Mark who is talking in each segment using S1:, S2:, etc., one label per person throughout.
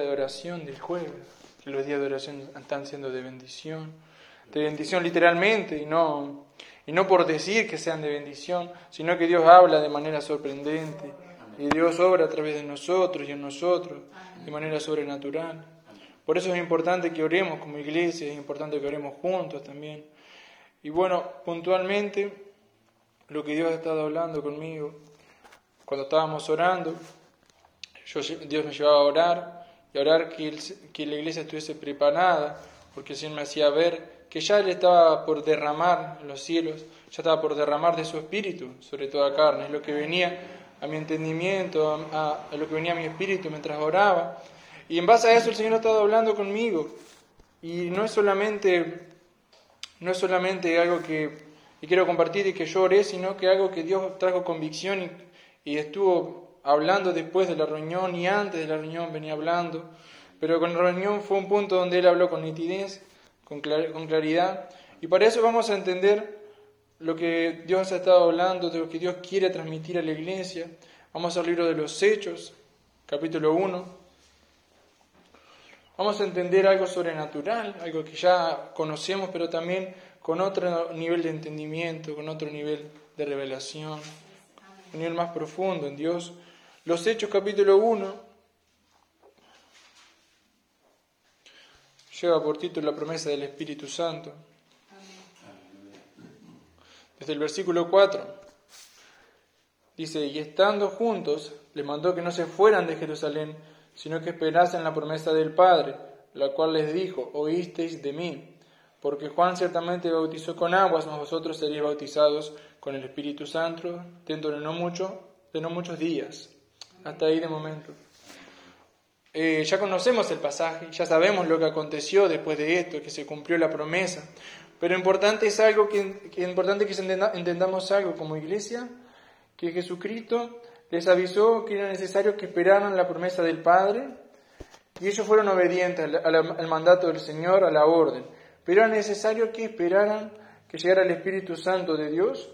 S1: de oración del jueves, que los días de oración están siendo de bendición, de bendición literalmente y no, y no por decir que sean de bendición, sino que Dios habla de manera sorprendente y Dios obra a través de nosotros y en nosotros de manera sobrenatural. Por eso es importante que oremos como iglesia, es importante que oremos juntos también. Y bueno, puntualmente, lo que Dios ha estado hablando conmigo, cuando estábamos orando, yo, Dios me llevaba a orar y orar que, que la iglesia estuviese preparada, porque el Señor me hacía ver que ya Él estaba por derramar los cielos, ya estaba por derramar de su espíritu sobre toda carne, es lo que venía a mi entendimiento, a, lo que venía a mi espíritu mientras oraba. Y en base a eso el Señor ha estado hablando conmigo. Y no es solamente, no es solamente algo que, quiero compartir y que yo oré, sino que algo que Dios trajo convicción y estuvo hablando después de la reunión y antes de la reunión venía hablando, pero con la reunión fue un punto donde él habló con nitidez, con, claridad, y para eso vamos a entender lo que Dios ha estado hablando, de lo que Dios quiere transmitir a la iglesia. Vamos al libro de los Hechos, capítulo 1. Vamos a entender algo sobrenatural, algo que ya conocemos, pero también con otro nivel de entendimiento, con otro nivel de revelación, un nivel más profundo en Dios. Los Hechos capítulo 1 lleva por título la promesa del Espíritu Santo. Desde el versículo 4 dice, y estando juntos, les mandó que no se fueran de Jerusalén, sino que esperasen la promesa del Padre, la cual les dijo, oísteis de mí, porque Juan ciertamente bautizó con aguas, mas vosotros seréis bautizados con el Espíritu Santo dentro de no, mucho, de no muchos días. Hasta ahí de momento. Eh, ya conocemos el pasaje, ya sabemos lo que aconteció después de esto, que se cumplió la promesa. Pero importante es algo que, importante que entendamos algo como iglesia, que Jesucristo les avisó que era necesario que esperaran la promesa del Padre, y ellos fueron obedientes al mandato del Señor, a la orden. Pero era necesario que esperaran que llegara el Espíritu Santo de Dios,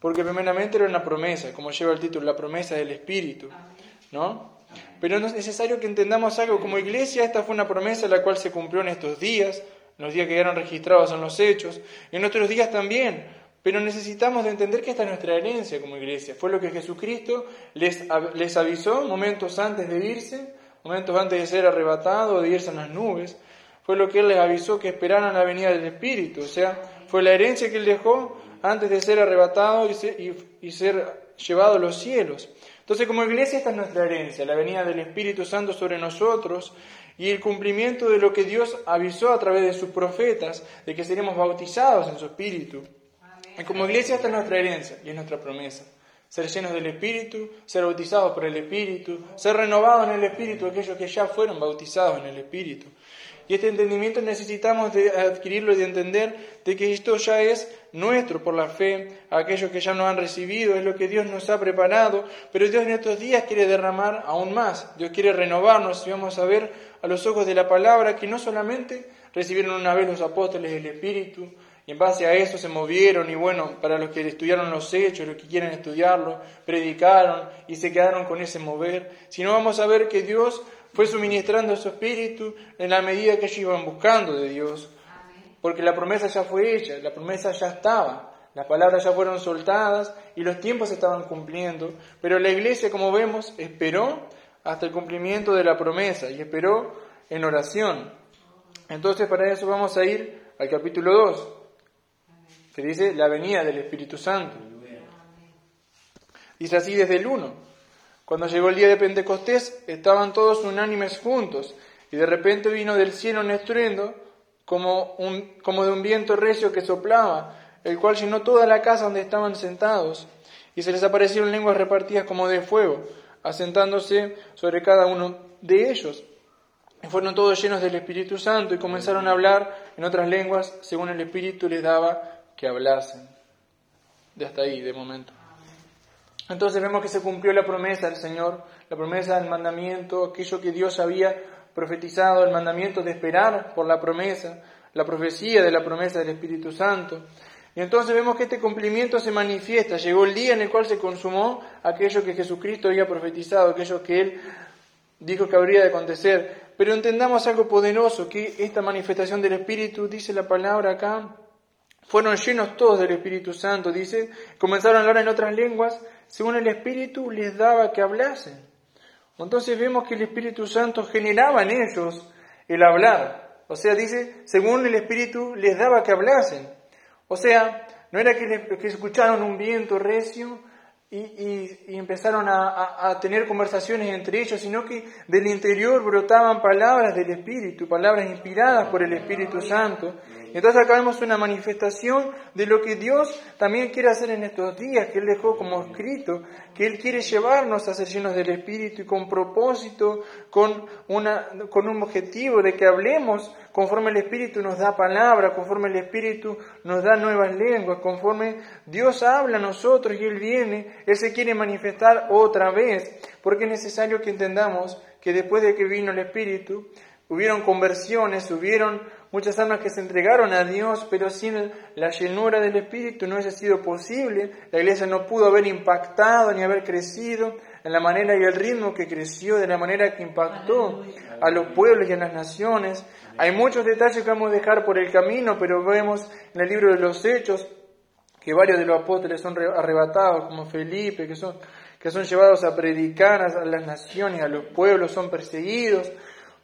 S1: porque primeramente era una promesa, como lleva el título, la promesa del Espíritu. ¿No? Pero no es necesario que entendamos algo como iglesia, esta fue una promesa la cual se cumplió en estos días, en los días que eran registrados en los hechos, y en otros días también, pero necesitamos de entender que esta es nuestra herencia como iglesia, fue lo que Jesucristo les, les avisó momentos antes de irse, momentos antes de ser arrebatado, de irse en las nubes, fue lo que Él les avisó que esperaran la venida del Espíritu, o sea, fue la herencia que Él dejó antes de ser arrebatado y y ser llevado a los cielos. Entonces, como iglesia, esta es nuestra herencia, la venida del Espíritu Santo sobre nosotros y el cumplimiento de lo que Dios avisó a través de sus profetas, de que seremos bautizados en su Espíritu. Y como iglesia, esta es nuestra herencia y es nuestra promesa. Ser llenos del Espíritu, ser bautizados por el Espíritu, ser renovados en el Espíritu aquellos que ya fueron bautizados en el Espíritu. Y este entendimiento necesitamos de adquirirlo y de entender de que esto ya es nuestro por la fe, aquellos que ya nos han recibido, es lo que Dios nos ha preparado, pero Dios en estos días quiere derramar aún más, Dios quiere renovarnos y vamos a ver a los ojos de la palabra que no solamente recibieron una vez los apóstoles el Espíritu, y en base a eso se movieron y bueno, para los que estudiaron los hechos, los que quieren estudiarlo, predicaron y se quedaron con ese mover, sino vamos a ver que Dios fue suministrando su espíritu en la medida que ellos iban buscando de Dios. Porque la promesa ya fue hecha, la promesa ya estaba, las palabras ya fueron soltadas y los tiempos se estaban cumpliendo. Pero la iglesia, como vemos, esperó hasta el cumplimiento de la promesa y esperó en oración. Entonces para eso vamos a ir al capítulo 2, que dice la venida del Espíritu Santo. Dice así desde el 1. Cuando llegó el día de Pentecostés, estaban todos unánimes juntos, y de repente vino del cielo un estruendo, como, un, como de un viento recio que soplaba, el cual llenó toda la casa donde estaban sentados, y se les aparecieron lenguas repartidas como de fuego, asentándose sobre cada uno de ellos. Y fueron todos llenos del Espíritu Santo y comenzaron a hablar en otras lenguas según el Espíritu les daba que hablasen. De hasta ahí, de momento. Entonces vemos que se cumplió la promesa del Señor, la promesa del mandamiento, aquello que Dios había profetizado, el mandamiento de esperar por la promesa, la profecía de la promesa del Espíritu Santo. Y entonces vemos que este cumplimiento se manifiesta. Llegó el día en el cual se consumó aquello que Jesucristo había profetizado, aquello que Él dijo que habría de acontecer. Pero entendamos algo poderoso, que esta manifestación del Espíritu, dice la palabra acá, fueron llenos todos del Espíritu Santo, dice, comenzaron a hablar en otras lenguas, según el Espíritu les daba que hablasen. Entonces vemos que el Espíritu Santo generaba en ellos el hablar. O sea, dice, según el Espíritu les daba que hablasen. O sea, no era que, que escucharon un viento recio, y, empezaron a, tener conversaciones entre ellos, sino que del interior brotaban palabras del Espíritu, palabras inspiradas por el Espíritu Santo. Entonces acá vemos una manifestación de lo que Dios también quiere hacer en estos días, que Él dejó como escrito, que Él quiere llevarnos a ser llenos del Espíritu y con propósito, con, una, con un objetivo de que hablemos conforme el Espíritu nos da palabra, conforme el Espíritu nos da nuevas lenguas, conforme Dios habla a nosotros y Él viene, Él se quiere manifestar otra vez, porque es necesario que entendamos que después de que vino el Espíritu, hubieron conversiones, hubieron muchas almas que se entregaron a Dios, pero sin la llenura del Espíritu no hubiese sido posible. La iglesia no pudo haber impactado ni haber crecido en la manera y el ritmo que creció, de la manera que impactó a los pueblos y a las naciones. Hay muchos detalles que vamos a dejar por el camino, pero vemos en el libro de los Hechos que varios de los apóstoles son arrebatados, como Felipe, que son, que son llevados a predicar a las naciones, a los pueblos, son perseguidos.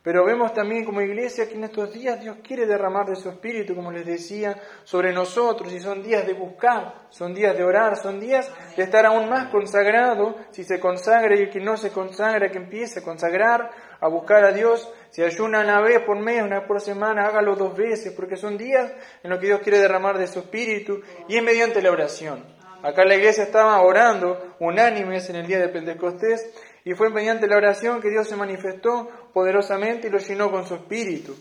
S1: Pero vemos también como iglesia que en estos días Dios quiere derramar de su espíritu, como les decía, sobre nosotros. Y son días de buscar, son días de orar, son días de estar aún más consagrado. Si se consagra y el que no se consagra, que empiece a consagrar, a buscar a Dios. Si ayuna una vez por mes, una por semana, hágalo dos veces, porque son días en los que Dios quiere derramar de su espíritu y es mediante la oración. Acá la iglesia estaba orando unánimes en el día de Pentecostés y fue mediante la oración que Dios se manifestó poderosamente y lo llenó con su espíritu.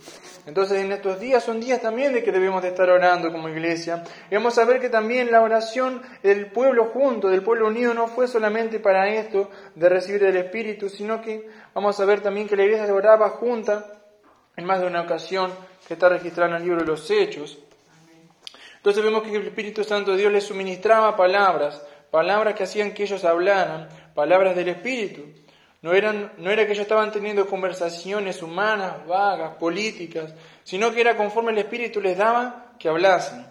S1: Entonces en estos días son días también de que debemos de estar orando como iglesia. Y vamos a ver que también la oración del pueblo junto, del pueblo unido, no fue solamente para esto de recibir el espíritu, sino que vamos a ver también que la iglesia oraba junta en más de una ocasión que está registrada en el libro de los Hechos. Entonces vemos que el Espíritu Santo de Dios les suministraba palabras, palabras que hacían que ellos hablaran, palabras del Espíritu. No, eran, no era que ellos estaban teniendo conversaciones humanas, vagas, políticas, sino que era conforme el Espíritu les daba que hablasen.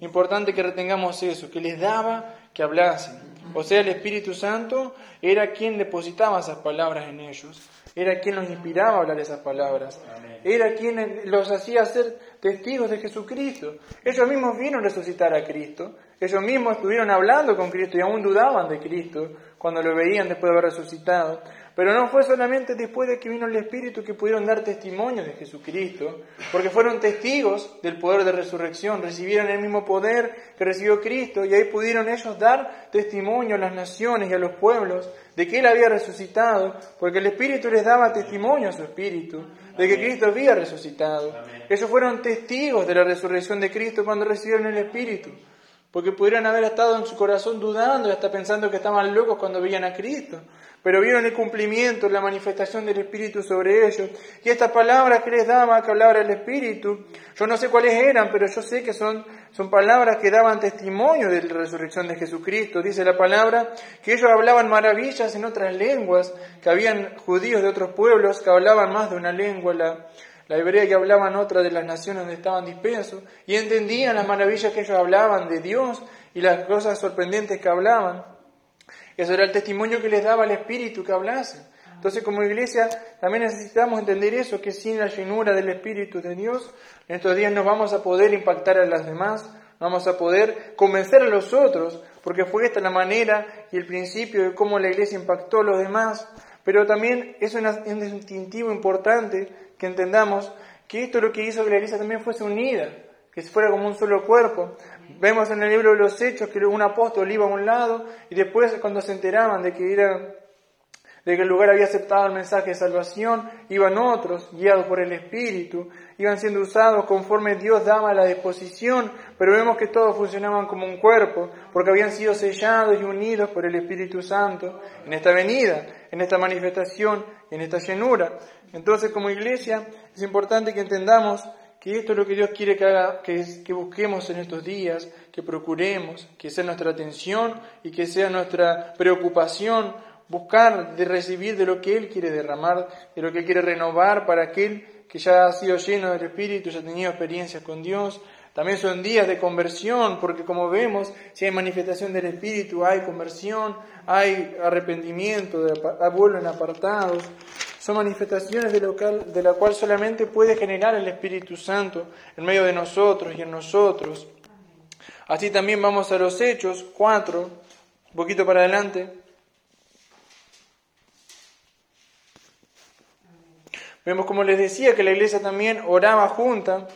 S1: Importante que retengamos eso, que les daba que hablasen. O sea, el Espíritu Santo era quien depositaba esas palabras en ellos, era quien los inspiraba a hablar esas palabras, era quien los hacía ser testigos de Jesucristo. Ellos mismos vieron resucitar a Cristo, ellos mismos estuvieron hablando con Cristo y aún dudaban de Cristo cuando lo veían después de haber resucitado. Pero no fue solamente después de que vino el Espíritu que pudieron dar testimonio de Jesucristo, porque fueron testigos del poder de resurrección, recibieron el mismo poder que recibió Cristo y ahí pudieron ellos dar testimonio a las naciones y a los pueblos de que Él había resucitado, porque el Espíritu les daba testimonio a su Espíritu de que Cristo había resucitado. Ellos fueron testigos de la resurrección de Cristo cuando recibieron el Espíritu porque pudieran haber estado en su corazón dudando y hasta pensando que estaban locos cuando veían a Cristo, pero vieron el cumplimiento, la manifestación del Espíritu sobre ellos. Y estas palabras que les daba, que hablaba el Espíritu, yo no sé cuáles eran, pero yo sé que son, son palabras que daban testimonio de la resurrección de Jesucristo. Dice la palabra que ellos hablaban maravillas en otras lenguas, que habían judíos de otros pueblos que hablaban más de una lengua, la, la hebrea que hablaban otra de las naciones donde estaban dispersos, y entendían las maravillas que ellos hablaban de Dios y las cosas sorprendentes que hablaban. Eso era el testimonio que les daba el Espíritu que hablasen. Entonces, como iglesia, también necesitamos entender eso, que sin la llenura del Espíritu de Dios, en estos días no vamos a poder impactar a las demás, vamos a poder convencer a los otros, porque fue esta la manera y el principio de cómo la iglesia impactó a los demás. Pero también es un distintivo importante que entendamos que esto es lo que hizo que la iglesia también fuese unida, que fuera como un solo cuerpo. Vemos en el libro de los Hechos que un apóstol iba a un lado y después cuando se enteraban de que era de que el lugar había aceptado el mensaje de salvación, iban otros, guiados por el Espíritu, iban siendo usados conforme Dios daba la disposición, pero vemos que todos funcionaban como un cuerpo, porque habían sido sellados y unidos por el Espíritu Santo en esta venida, en esta manifestación, en esta llenura. Entonces, como iglesia, es importante que entendamos que esto es lo que Dios quiere que, haga, que, que busquemos en estos días, que procuremos, que sea nuestra atención y que sea nuestra preocupación buscar de recibir de lo que Él quiere derramar, de lo que Él quiere renovar para aquel que ya ha sido lleno del Espíritu, ya ha tenido experiencias con Dios. También son días de conversión, porque como vemos, si hay manifestación del Espíritu, hay conversión, hay arrepentimiento, vuelven apartados. Son manifestaciones de, lo de la cual solamente puede generar el Espíritu Santo en medio de nosotros y en nosotros. Así también vamos a los Hechos 4, un poquito para adelante. Vemos como les decía que la iglesia también oraba junta,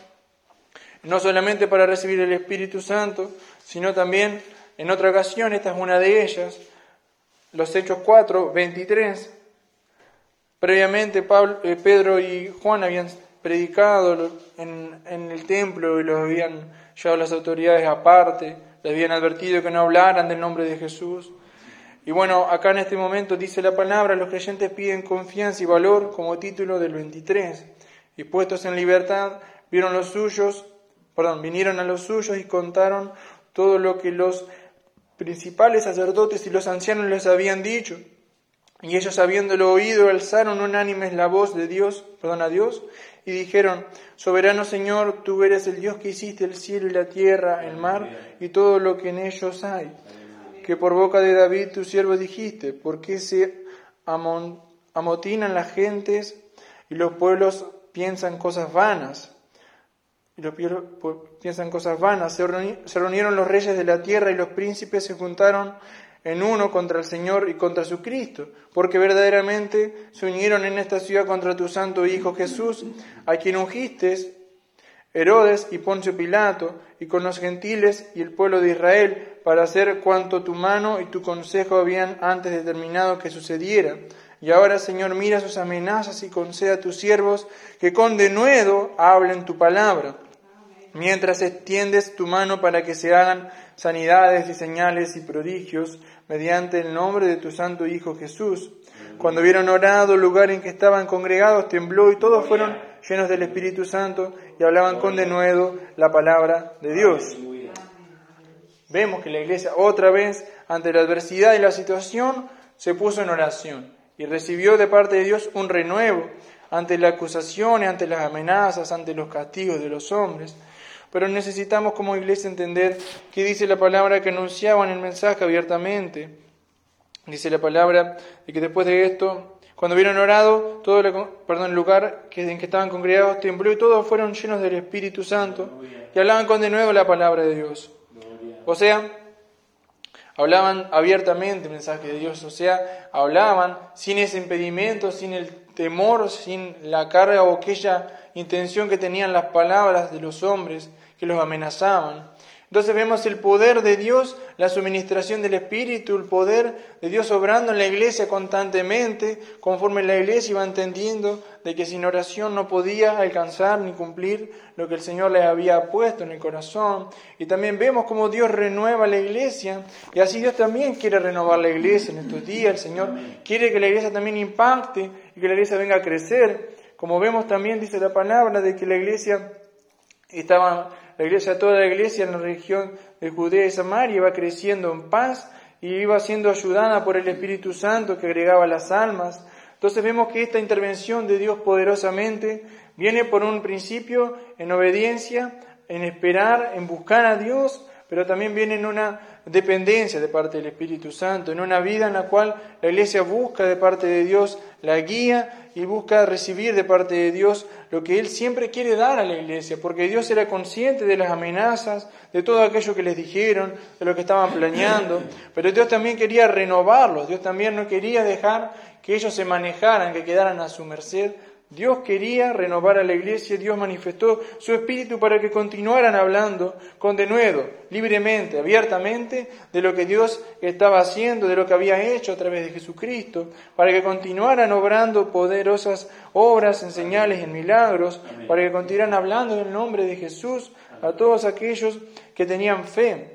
S1: no solamente para recibir el Espíritu Santo, sino también en otra ocasión, esta es una de ellas, los Hechos 4, 23. Previamente Pablo, eh, Pedro y Juan habían predicado en, en el templo y los habían llevado las autoridades aparte, les habían advertido que no hablaran del nombre de Jesús. Y bueno, acá en este momento dice la palabra, los creyentes piden confianza y valor como título del 23. Y puestos en libertad, vieron los suyos, perdón, vinieron a los suyos y contaron todo lo que los principales sacerdotes y los ancianos les habían dicho. Y ellos habiéndolo oído, alzaron unánimes la voz de Dios, perdón, a Dios, y dijeron, Soberano Señor, tú eres el Dios que hiciste el cielo y la tierra, el mar y todo lo que en ellos hay que por boca de David tu siervo dijiste, ¿por qué se amotinan las gentes y los pueblos piensan cosas vanas? Y los pueblos piensan cosas vanas. Se reunieron los reyes de la tierra y los príncipes se juntaron en uno contra el Señor y contra su Cristo, porque verdaderamente se unieron en esta ciudad contra tu santo Hijo Jesús, a quien ungiste Herodes y Poncio Pilato, y con los gentiles y el pueblo de Israel, para hacer cuanto tu mano y tu consejo habían antes determinado que sucediera. Y ahora, Señor, mira sus amenazas y conceda a tus siervos que con denuedo hablen tu palabra, mientras extiendes tu mano para que se hagan sanidades y señales y prodigios mediante el nombre de tu santo Hijo Jesús. Cuando vieron orado el lugar en que estaban congregados, tembló y todos fueron llenos del Espíritu Santo y hablaban con denuedo la palabra de Dios. Vemos que la iglesia otra vez, ante la adversidad y la situación, se puso en oración y recibió de parte de Dios un renuevo ante las acusaciones, ante las amenazas, ante los castigos de los hombres. Pero necesitamos como iglesia entender que dice la palabra que anunciaban el mensaje abiertamente. Dice la palabra de que después de esto, cuando vieron orado, todo el, perdón, el lugar en que estaban congregados tembló y todos fueron llenos del Espíritu Santo y hablaban con de nuevo la palabra de Dios. O sea, hablaban abiertamente el mensaje de Dios, o sea, hablaban sin ese impedimento, sin el temor, sin la carga o aquella intención que tenían las palabras de los hombres que los amenazaban. Entonces vemos el poder de Dios, la suministración del Espíritu, el poder de Dios obrando en la iglesia constantemente, conforme la iglesia iba entendiendo de que sin oración no podía alcanzar ni cumplir lo que el Señor les había puesto en el corazón. Y también vemos cómo Dios renueva la iglesia, y así Dios también quiere renovar la iglesia en estos días. El Señor quiere que la iglesia también impacte y que la iglesia venga a crecer. Como vemos también, dice la palabra, de que la iglesia estaba la iglesia, toda la iglesia en la región de Judea y Samaria iba creciendo en paz y iba siendo ayudada por el Espíritu Santo que agregaba las almas. Entonces vemos que esta intervención de Dios poderosamente viene por un principio en obediencia, en esperar, en buscar a Dios, pero también viene en una dependencia de parte del Espíritu Santo, en una vida en la cual la iglesia busca de parte de Dios la guía y busca recibir de parte de Dios lo que Él siempre quiere dar a la iglesia, porque Dios era consciente de las amenazas, de todo aquello que les dijeron, de lo que estaban planeando, pero Dios también quería renovarlos, Dios también no quería dejar que ellos se manejaran, que quedaran a su merced, Dios quería renovar a la iglesia, Dios manifestó su espíritu para que continuaran hablando con denuedo, libremente, abiertamente, de lo que Dios estaba haciendo, de lo que había hecho a través de Jesucristo, para que continuaran obrando poderosas obras en señales y en milagros, para que continuaran hablando en el nombre de Jesús a todos aquellos que tenían fe.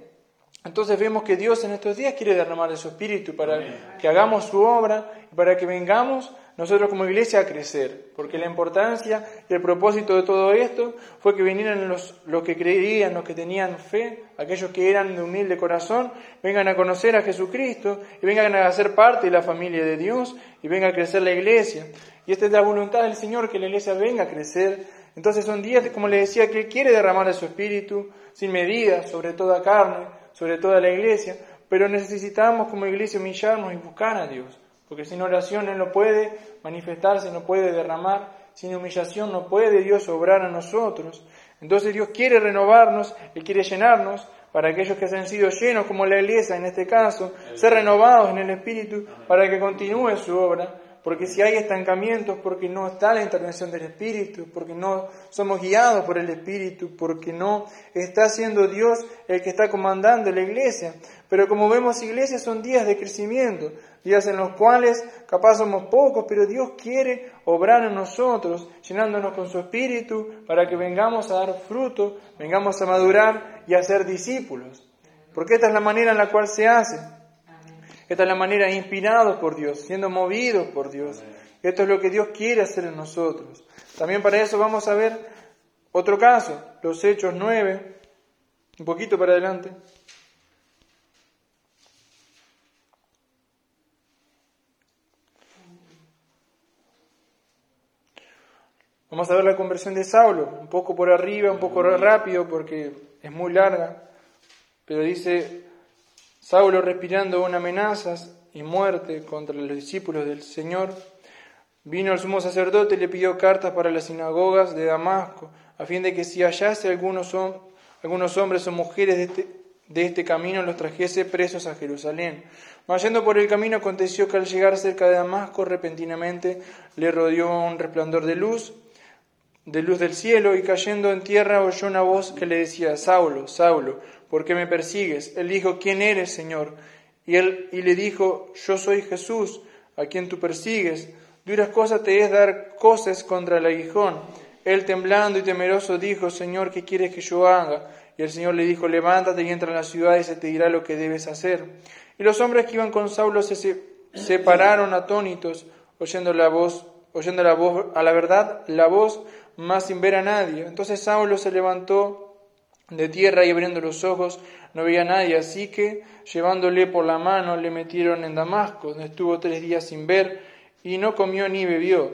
S1: Entonces vemos que Dios en estos días quiere derramar de su espíritu para que hagamos su obra y para que vengamos nosotros como iglesia a crecer, porque la importancia y el propósito de todo esto fue que vinieran los, los que creían, los que tenían fe, aquellos que eran de humilde corazón, vengan a conocer a Jesucristo y vengan a ser parte de la familia de Dios y venga a crecer la iglesia. Y esta es la voluntad del Señor, que la iglesia venga a crecer. Entonces son días, como le decía, que Él quiere derramar de su espíritu sin medida sobre toda carne, sobre toda la iglesia, pero necesitamos como iglesia humillarnos y buscar a Dios porque sin oración Él no puede manifestarse, no puede derramar, sin humillación no puede Dios obrar a nosotros. Entonces Dios quiere renovarnos, Él quiere llenarnos para aquellos que se han sido llenos, como la iglesia en este caso, ser renovados en el Espíritu para que continúe su obra. Porque si hay estancamientos, porque no está la intervención del Espíritu, porque no somos guiados por el Espíritu, porque no está siendo Dios el que está comandando la iglesia. Pero como vemos, iglesias son días de crecimiento, días en los cuales capaz somos pocos, pero Dios quiere obrar en nosotros, llenándonos con su espíritu para que vengamos a dar fruto, vengamos a madurar y a ser discípulos. Porque esta es la manera en la cual se hace. Esta es la manera inspirados por Dios, siendo movidos por Dios. Esto es lo que Dios quiere hacer en nosotros. También para eso vamos a ver otro caso, los Hechos 9, un poquito para adelante. Vamos a ver la conversión de Saulo, un poco por arriba, un poco rápido porque es muy larga, pero dice, Saulo respirando una amenazas y muerte contra los discípulos del Señor, vino al sumo sacerdote y le pidió cartas para las sinagogas de Damasco, a fin de que si hallase algunos, algunos hombres o mujeres de este, de este camino los trajese presos a Jerusalén. Mas por el camino aconteció que al llegar cerca de Damasco repentinamente le rodeó un resplandor de luz de luz del cielo y cayendo en tierra oyó una voz que le decía, Saulo, Saulo, ¿por qué me persigues? Él dijo, ¿quién eres, Señor? Y él y le dijo, yo soy Jesús, a quien tú persigues. Duras cosas te es dar cosas contra el aguijón. Él temblando y temeroso dijo, Señor, ¿qué quieres que yo haga? Y el Señor le dijo, levántate y entra en la ciudad y se te dirá lo que debes hacer. Y los hombres que iban con Saulo se separaron atónitos, oyendo la voz, oyendo la voz, a la verdad, la voz más sin ver a nadie. Entonces Saulo se levantó de tierra y abriendo los ojos no veía a nadie, así que llevándole por la mano le metieron en Damasco, donde estuvo tres días sin ver y no comió ni bebió.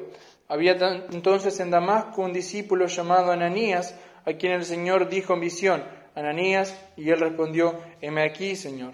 S1: Había entonces en Damasco un discípulo llamado Ananías, a quien el Señor dijo en visión, Ananías, y él respondió, heme aquí, Señor.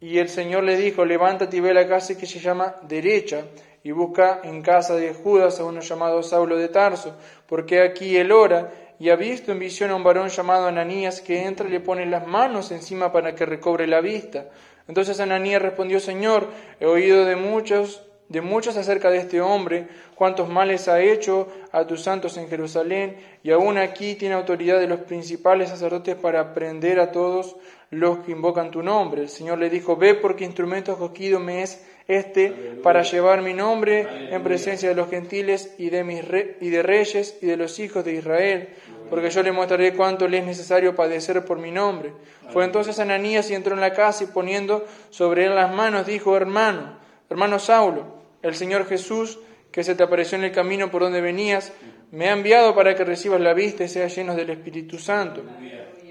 S1: Y el Señor le dijo, levántate y ve la casa que se llama derecha, y busca en casa de Judas a uno llamado Saulo de Tarso, porque aquí él ora y ha visto en visión a un varón llamado Ananías que entra y le pone las manos encima para que recobre la vista. Entonces Ananías respondió, Señor, he oído de muchos, de muchos acerca de este hombre, cuántos males ha hecho a tus santos en Jerusalén, y aún aquí tiene autoridad de los principales sacerdotes para prender a todos los que invocan tu nombre. El Señor le dijo, ve porque instrumento escogido me es este para llevar mi nombre en presencia de los gentiles y de, mis y de reyes y de los hijos de Israel, porque yo le mostraré cuánto le es necesario padecer por mi nombre. Fue entonces Ananías y entró en la casa y poniendo sobre él las manos dijo, hermano, hermano Saulo, el Señor Jesús, que se te apareció en el camino por donde venías, me ha enviado para que recibas la vista y seas lleno del Espíritu Santo.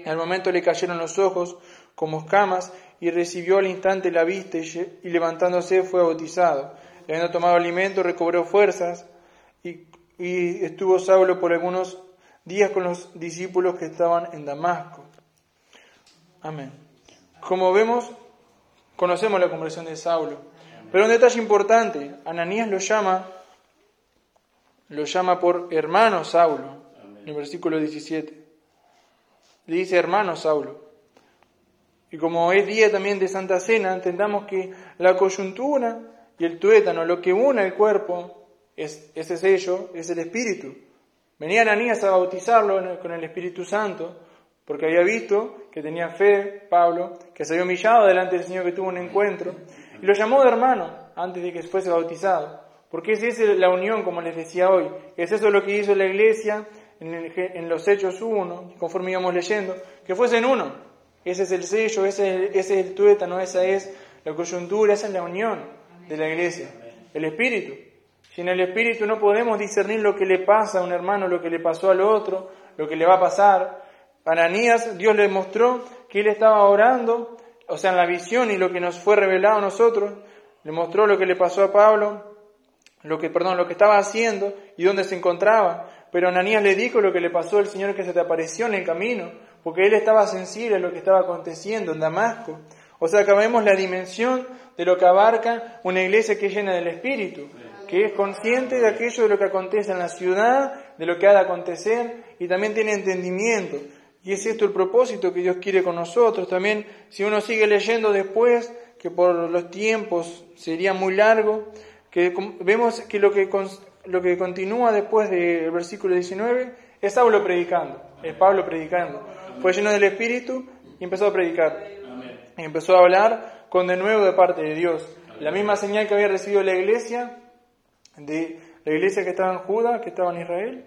S1: Al momento le cayeron los ojos como escamas y recibió al instante la vista y, levantándose fue bautizado. Y habiendo tomado alimento, recobró fuerzas y, y estuvo Saulo por algunos días con los discípulos que estaban en Damasco. Amén. Como vemos, conocemos la conversión de Saulo. Pero un detalle importante, Ananías lo llama, lo llama por hermano Saulo, en el versículo 17. Le dice hermano Saulo. Y como es día también de Santa Cena, entendamos que la coyuntura y el tuétano, lo que une el cuerpo, es ese sello, es el Espíritu. Venía Ananías a bautizarlo con el Espíritu Santo, porque había visto que tenía fe, Pablo, que se había humillado delante del Señor que tuvo un encuentro, y lo llamó de hermano antes de que fuese bautizado. Porque es esa la unión, como les decía hoy. Es eso lo que hizo la iglesia en, los Hechos 1, conforme íbamos leyendo, que fuesen uno. Ese es el sello, ese, es el tuétano, esa es la coyuntura, esa es la unión de la iglesia, el espíritu. Si en el Espíritu no podemos discernir lo que le pasa a un hermano, lo que le pasó al otro, lo que le va a pasar, Ananías, Dios le mostró que él estaba orando, o sea, en la visión y lo que nos fue revelado a nosotros, le mostró lo que le pasó a Pablo, lo que, perdón, lo que estaba haciendo y dónde se encontraba. Pero Ananías le dijo lo que le pasó al Señor que se te apareció en el camino, porque él estaba sensible a lo que estaba aconteciendo en Damasco. O sea, vemos la dimensión de lo que abarca una iglesia que es llena del Espíritu, que es consciente de aquello de lo que acontece en la ciudad, de lo que ha de acontecer, y también tiene entendimiento. Y es esto el propósito que Dios quiere con nosotros. También, si uno sigue leyendo después, que por los tiempos sería muy largo, que vemos que lo que, lo que continúa después del versículo 19 es Pablo predicando, es Pablo predicando. Fue lleno del Espíritu y empezó a predicar. Y empezó a hablar con de nuevo de parte de Dios. La misma señal que había recibido la iglesia, de la iglesia que estaba en Judá, que estaba en Israel,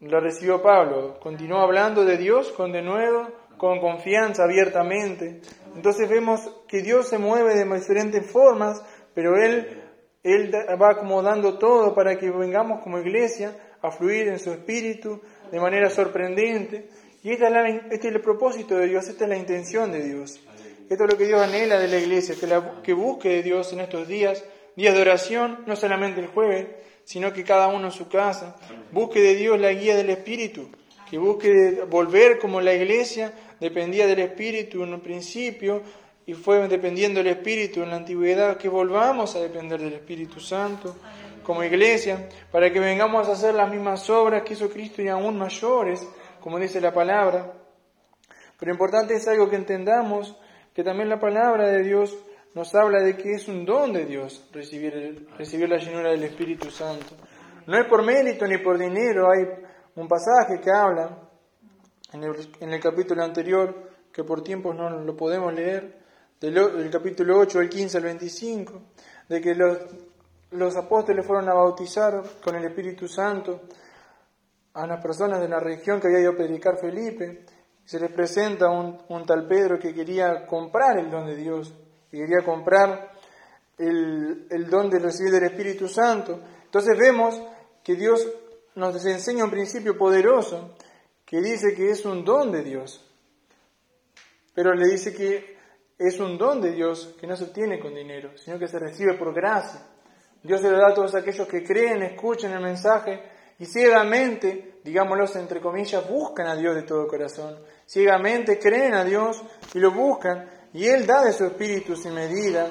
S1: la recibió Pablo. Continuó hablando de Dios con de nuevo, con confianza, abiertamente. Entonces vemos que Dios se mueve de diferentes formas, pero Él, Él va acomodando todo para que vengamos como iglesia a fluir en su espíritu de manera sorprendente. Y este es el propósito de Dios, esta es la intención de Dios. Esto es lo que Dios anhela de la iglesia, que, que busque de Dios en estos días, días de oración, no solamente el jueves, sino que cada uno en su casa busque de Dios la guía del Espíritu, que busque volver como la iglesia dependía del Espíritu en un principio y fue dependiendo del Espíritu en la antigüedad, que volvamos a depender del Espíritu Santo como iglesia, para que vengamos a hacer las mismas obras que hizo Cristo y aún mayores, como dice la palabra. Pero importante es algo que entendamos, que también la palabra de Dios nos habla de que es un don de Dios recibir, recibir la llenura del Espíritu Santo. No es por mérito ni por dinero. Hay un pasaje que habla en el, capítulo anterior, que por tiempos no lo podemos leer, del, capítulo 8, el 15 al 25, de que los, los apóstoles fueron a bautizar con el Espíritu Santo a unas personas de la región que había ido a predicar Felipe. Se les presenta un, un tal Pedro que quería comprar el don de Dios y quería comprar el, el don de recibir del Espíritu Santo. Entonces vemos que Dios nos enseña un principio poderoso que dice que es un don de Dios, pero le dice que es un don de Dios que no se obtiene con dinero, sino que se recibe por gracia. Dios se lo da a todos aquellos que creen, escuchan el mensaje y ciegamente, digámoslo entre comillas, buscan a Dios de todo corazón. Ciegamente creen a Dios y lo buscan y Él da de su Espíritu sin medida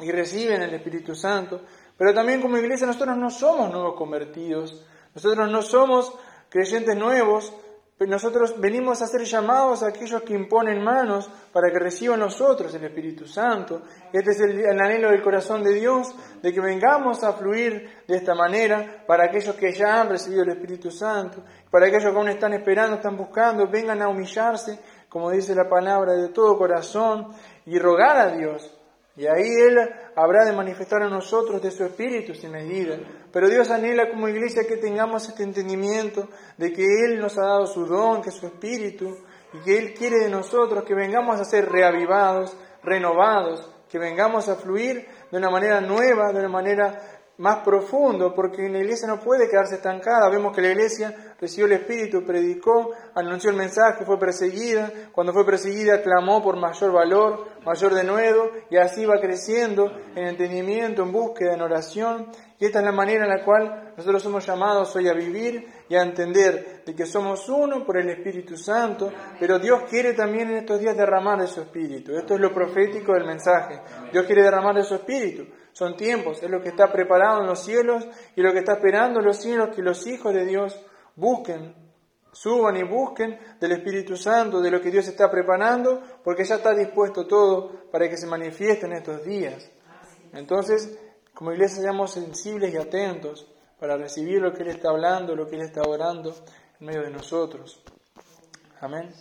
S1: y reciben el Espíritu Santo. Pero también como iglesia nosotros no somos nuevos convertidos, nosotros no somos creyentes nuevos, nosotros venimos a ser llamados a aquellos que imponen manos para que reciban nosotros el Espíritu Santo. Este es el, el, anhelo del corazón de Dios, de que vengamos a fluir de esta manera para aquellos que ya han recibido el Espíritu Santo, para aquellos que aún están esperando, están buscando, vengan a humillarse como dice la palabra, de todo corazón y rogar a Dios. Y ahí Él habrá de manifestar a nosotros de su espíritu sin medida. Pero Dios anhela como iglesia que tengamos este entendimiento de que Él nos ha dado su don, que es su espíritu, y que Él quiere de nosotros que vengamos a ser reavivados, renovados, que vengamos a fluir de una manera nueva, de una manera más profundo, porque la iglesia no puede quedarse estancada. Vemos que la iglesia recibió el Espíritu, predicó, anunció el mensaje, fue perseguida. Cuando fue perseguida, clamó por mayor valor, mayor denuedo, y así va creciendo en entendimiento, en búsqueda, en oración. Y esta es la manera en la cual nosotros somos llamados hoy a vivir y a entender de que somos uno por el Espíritu Santo, pero Dios quiere también en estos días derramar de su Espíritu. Esto es lo profético del mensaje. Dios quiere derramar de su Espíritu. Son tiempos, es lo que está preparado en los cielos y lo que está esperando en los cielos que los hijos de Dios busquen, suban y busquen del Espíritu Santo, de lo que Dios está preparando, porque ya está dispuesto todo para que se manifieste en estos días. Entonces, como iglesia seamos sensibles y atentos para recibir lo que Él está hablando, lo que Él está orando en medio de nosotros. Amén.